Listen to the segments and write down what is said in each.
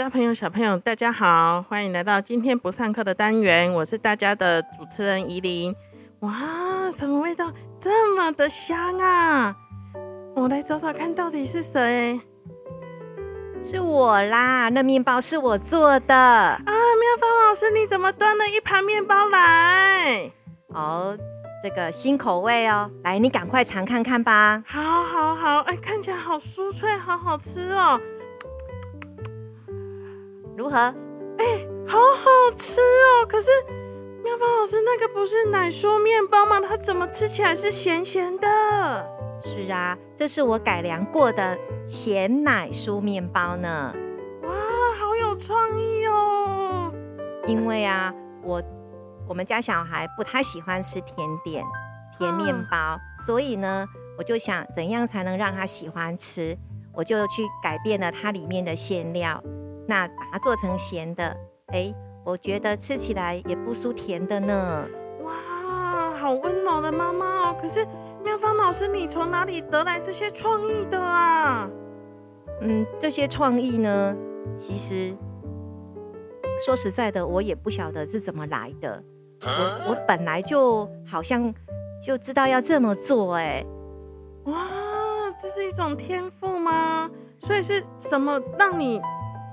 大朋友、小朋友，大家好，欢迎来到今天不上课的单元。我是大家的主持人怡琳。哇，什么味道这么的香啊？我来找找看到底是谁？是我啦，那面包是我做的啊。妙芳老师，你怎么端了一盘面包来？哦，这个新口味哦，来，你赶快尝看看吧。好，好，好，哎，看起来好酥脆，好好吃哦。如何？哎，好好吃哦！可是妙芳老师，那个不是奶酥面包吗？它怎么吃起来是咸咸的？是啊，这是我改良过的咸奶酥面包呢。哇，好有创意哦！因为啊，我我们家小孩不太喜欢吃甜点、甜面包，所以呢，我就想怎样才能让他喜欢吃，我就去改变了它里面的馅料。那把它做成咸的，哎，我觉得吃起来也不输甜的呢。哇，好温柔的妈妈哦！可是妙芳老师，你从哪里得来这些创意的啊？嗯，这些创意呢，其实说实在的，我也不晓得是怎么来的。我我本来就好像就知道要这么做，哎，哇，这是一种天赋吗？所以是什么让你？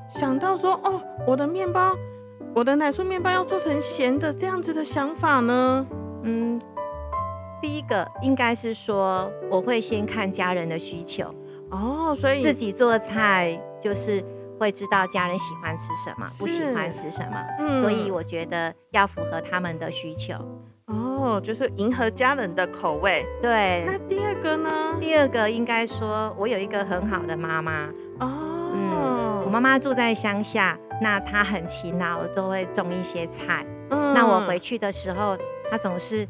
想到说哦，我的面包，我的奶酥面包要做成咸的这样子的想法呢？嗯，第一个应该是说我会先看家人的需求哦，所以自己做菜就是会知道家人喜欢吃什么，不喜欢吃什么，嗯所以我觉得要符合他们的需求哦，就是迎合家人的口味。对，那第二个呢？第二个应该说我有一个很好的妈妈哦。我妈妈住在乡下，那她很勤劳，都会种一些菜。嗯，那我回去的时候，她总是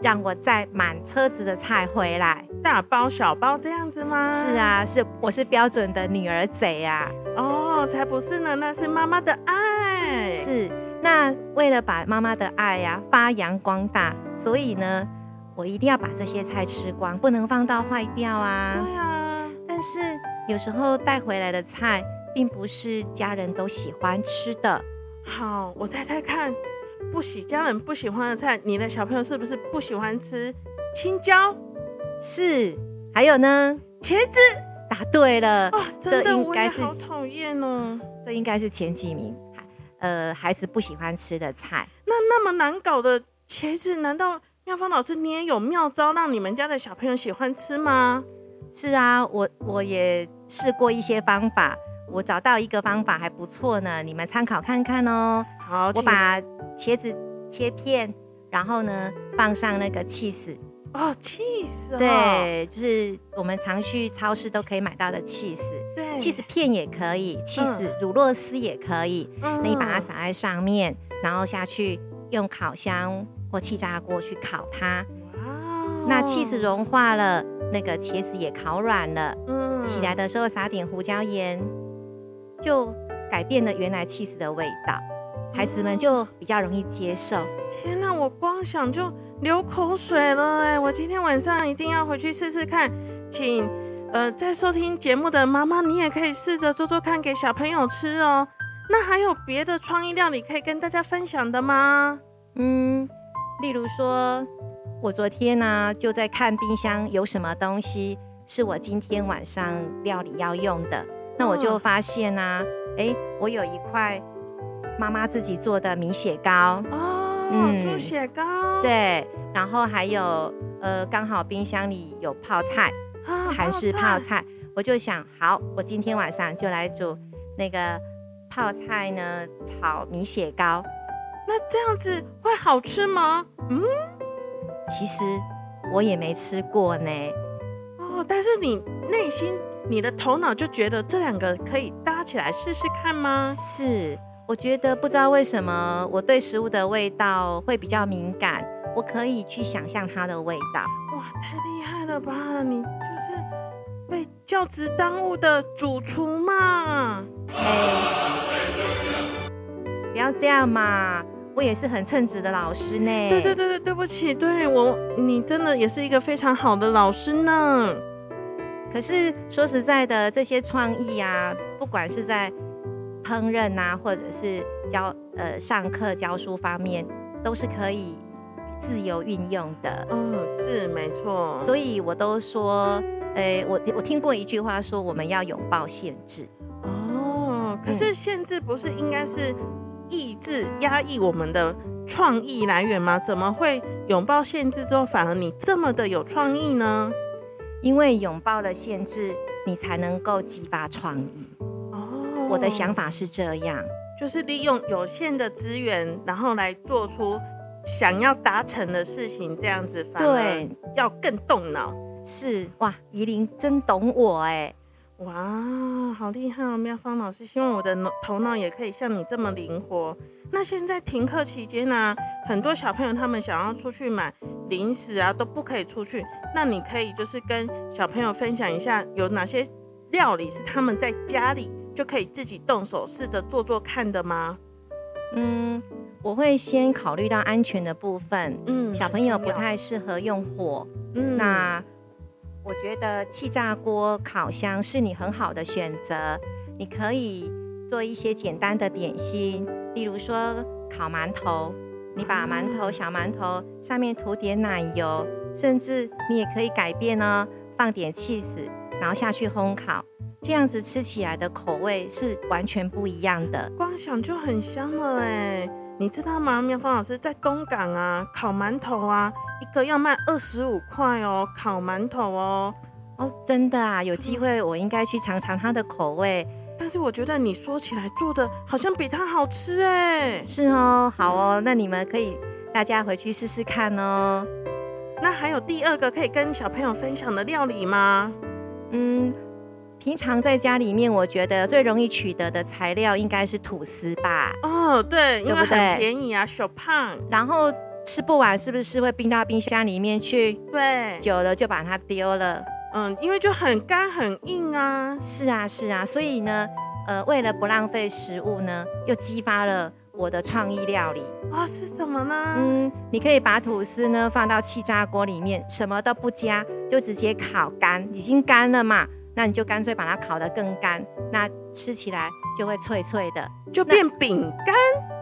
让我载满车子的菜回来，大包小包这样子吗？是啊，是我是标准的女儿贼啊。哦，才不是呢，那是妈妈的爱。是，那为了把妈妈的爱呀发扬光大，所以呢，我一定要把这些菜吃光，不能放到坏掉啊。对啊，但是有时候带回来的菜。并不是家人都喜欢吃的。好，我猜猜看，不喜家人不喜欢的菜，你的小朋友是不是不喜欢吃青椒？是。还有呢？茄子。答对了。哦，真的，我是好讨厌哦。这应该是前几名，呃，孩子不喜欢吃的菜。那那么难搞的茄子，难道妙芳老师你也有妙招让你们家的小朋友喜欢吃吗？是啊，我我也试过一些方法。我找到一个方法还不错呢，你们参考看看哦。好，我把茄子切片，然后呢放上那个 cheese。哦，cheese。对，就是我们常去超市都可以买到的 cheese。对，cheese 片也可以，cheese 乳酪丝也可以。嗯。那你把它撒在上面，然后下去用烤箱或气炸锅去烤它。哇。那 cheese 融化了，那个茄子也烤软了。嗯。起来的时候撒点胡椒盐。就改变了原来 cheese 的味道，孩子们就比较容易接受。天哪，我光想就流口水了哎！我今天晚上一定要回去试试看。请呃，在收听节目的妈妈，你也可以试着做做看，给小朋友吃哦。那还有别的创意料理可以跟大家分享的吗？嗯，例如说，我昨天呢就在看冰箱有什么东西是我今天晚上料理要用的。那我就发现啊，哎，我有一块妈妈自己做的米血糕哦，猪血糕对，然后还有呃，刚好冰箱里有泡菜，韩式泡菜，我就想，好，我今天晚上就来煮那个泡菜呢，炒米血糕。那这样子会好吃吗？嗯，其实我也没吃过呢。哦，但是你内心。你的头脑就觉得这两个可以搭起来试试看吗？是，我觉得不知道为什么我对食物的味道会比较敏感，我可以去想象它的味道。哇，太厉害了吧！你就是被教职耽误的主厨嘛？哎，不要这样嘛！我也是很称职的老师呢。对对对对，对不起，对我，你真的也是一个非常好的老师呢。可是说实在的，这些创意啊，不管是在烹饪啊，或者是教呃上课教书方面，都是可以自由运用的。嗯，是没错。所以我都说，呃，我我听过一句话说，我们要拥抱限制。哦，可是限制不是应该是抑制、压抑我们的创意来源吗？怎么会拥抱限制之后，反而你这么的有创意呢？因为拥抱的限制，你才能够激发创意。哦，我的想法是这样，就是利用有限的资源，然后来做出想要达成的事情，这样子反而要更动脑。是哇，怡琳真懂我哎。哇，好厉害哦，妙芳老师！希望我的脑头脑也可以像你这么灵活。那现在停课期间呢，很多小朋友他们想要出去买零食啊，都不可以出去。那你可以就是跟小朋友分享一下，有哪些料理是他们在家里就可以自己动手试着做做看的吗？嗯，我会先考虑到安全的部分。嗯，小朋友不太适合用火。嗯，那。我觉得气炸锅、烤箱是你很好的选择。你可以做一些简单的点心，例如说烤馒头。你把馒头、小馒头上面涂点奶油，甚至你也可以改变呢，放点 cheese，然后下去烘烤，这样子吃起来的口味是完全不一样的。光想就很香了哎。你知道吗？妙芳老师在东港啊，烤馒头啊，一个要卖二十五块哦，烤馒头哦，哦，真的啊，有机会我应该去尝尝它的口味。但是我觉得你说起来做的好像比它好吃哎。是哦，好哦，那你们可以大家回去试试看哦。那还有第二个可以跟小朋友分享的料理吗？嗯。平常在家里面，我觉得最容易取得的材料应该是吐司吧。哦，对，因为很便宜啊，小胖。然后吃不完是不是会冰到冰箱里面去？对，久了就把它丢了。嗯，因为就很干很硬啊。是啊，是啊，所以呢，呃，为了不浪费食物呢，又激发了我的创意料理。哦，是什么呢？嗯，你可以把吐司呢放到气炸锅里面，什么都不加，就直接烤干，已经干了嘛。那你就干脆把它烤得更干，那吃起来就会脆脆的，就变饼干。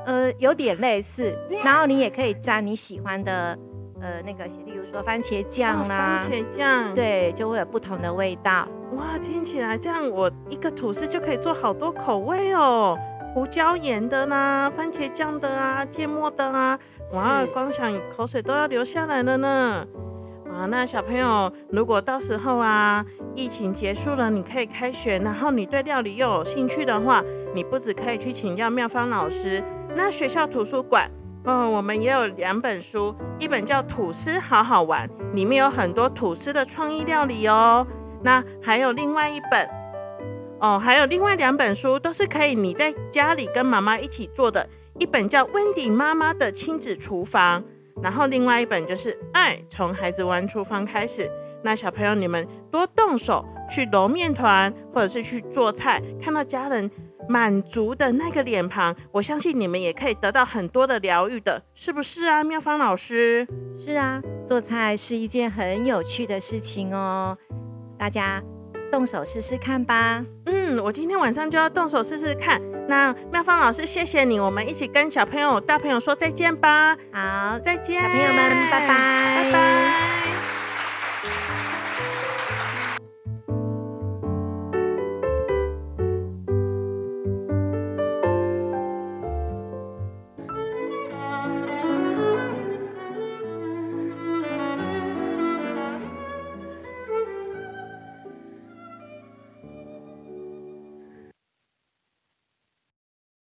呃，有点类似。然后你也可以沾你喜欢的，呃，那个，说番茄酱啦，番茄酱，对，就会有不同的味道。哇，听起来这样，我一个吐司就可以做好多口味哦，胡椒盐的啦，番茄酱的啊，芥末的啊，哇，光想口水都要流下来了呢。啊，那小朋友，如果到时候啊，疫情结束了，你可以开学，然后你对料理又有兴趣的话，你不止可以去请教妙芳老师，那学校图书馆，哦，我们也有两本书，一本叫《吐司好好玩》，里面有很多吐司的创意料理哦。那还有另外一本，哦，还有另外两本书，都是可以你在家里跟妈妈一起做的，一本叫《温迪妈妈的亲子厨房》。然后另外一本就是《爱从孩子玩厨房开始》，那小朋友你们多动手去揉面团，或者是去做菜，看到家人满足的那个脸庞，我相信你们也可以得到很多的疗愈的，是不是啊，妙芳老师？是啊，做菜是一件很有趣的事情哦，大家。动手试试看吧。嗯，我今天晚上就要动手试试看。那妙芳老师，谢谢你，我们一起跟小朋友、大朋友说再见吧。好，再见，小朋友们，拜拜，拜拜。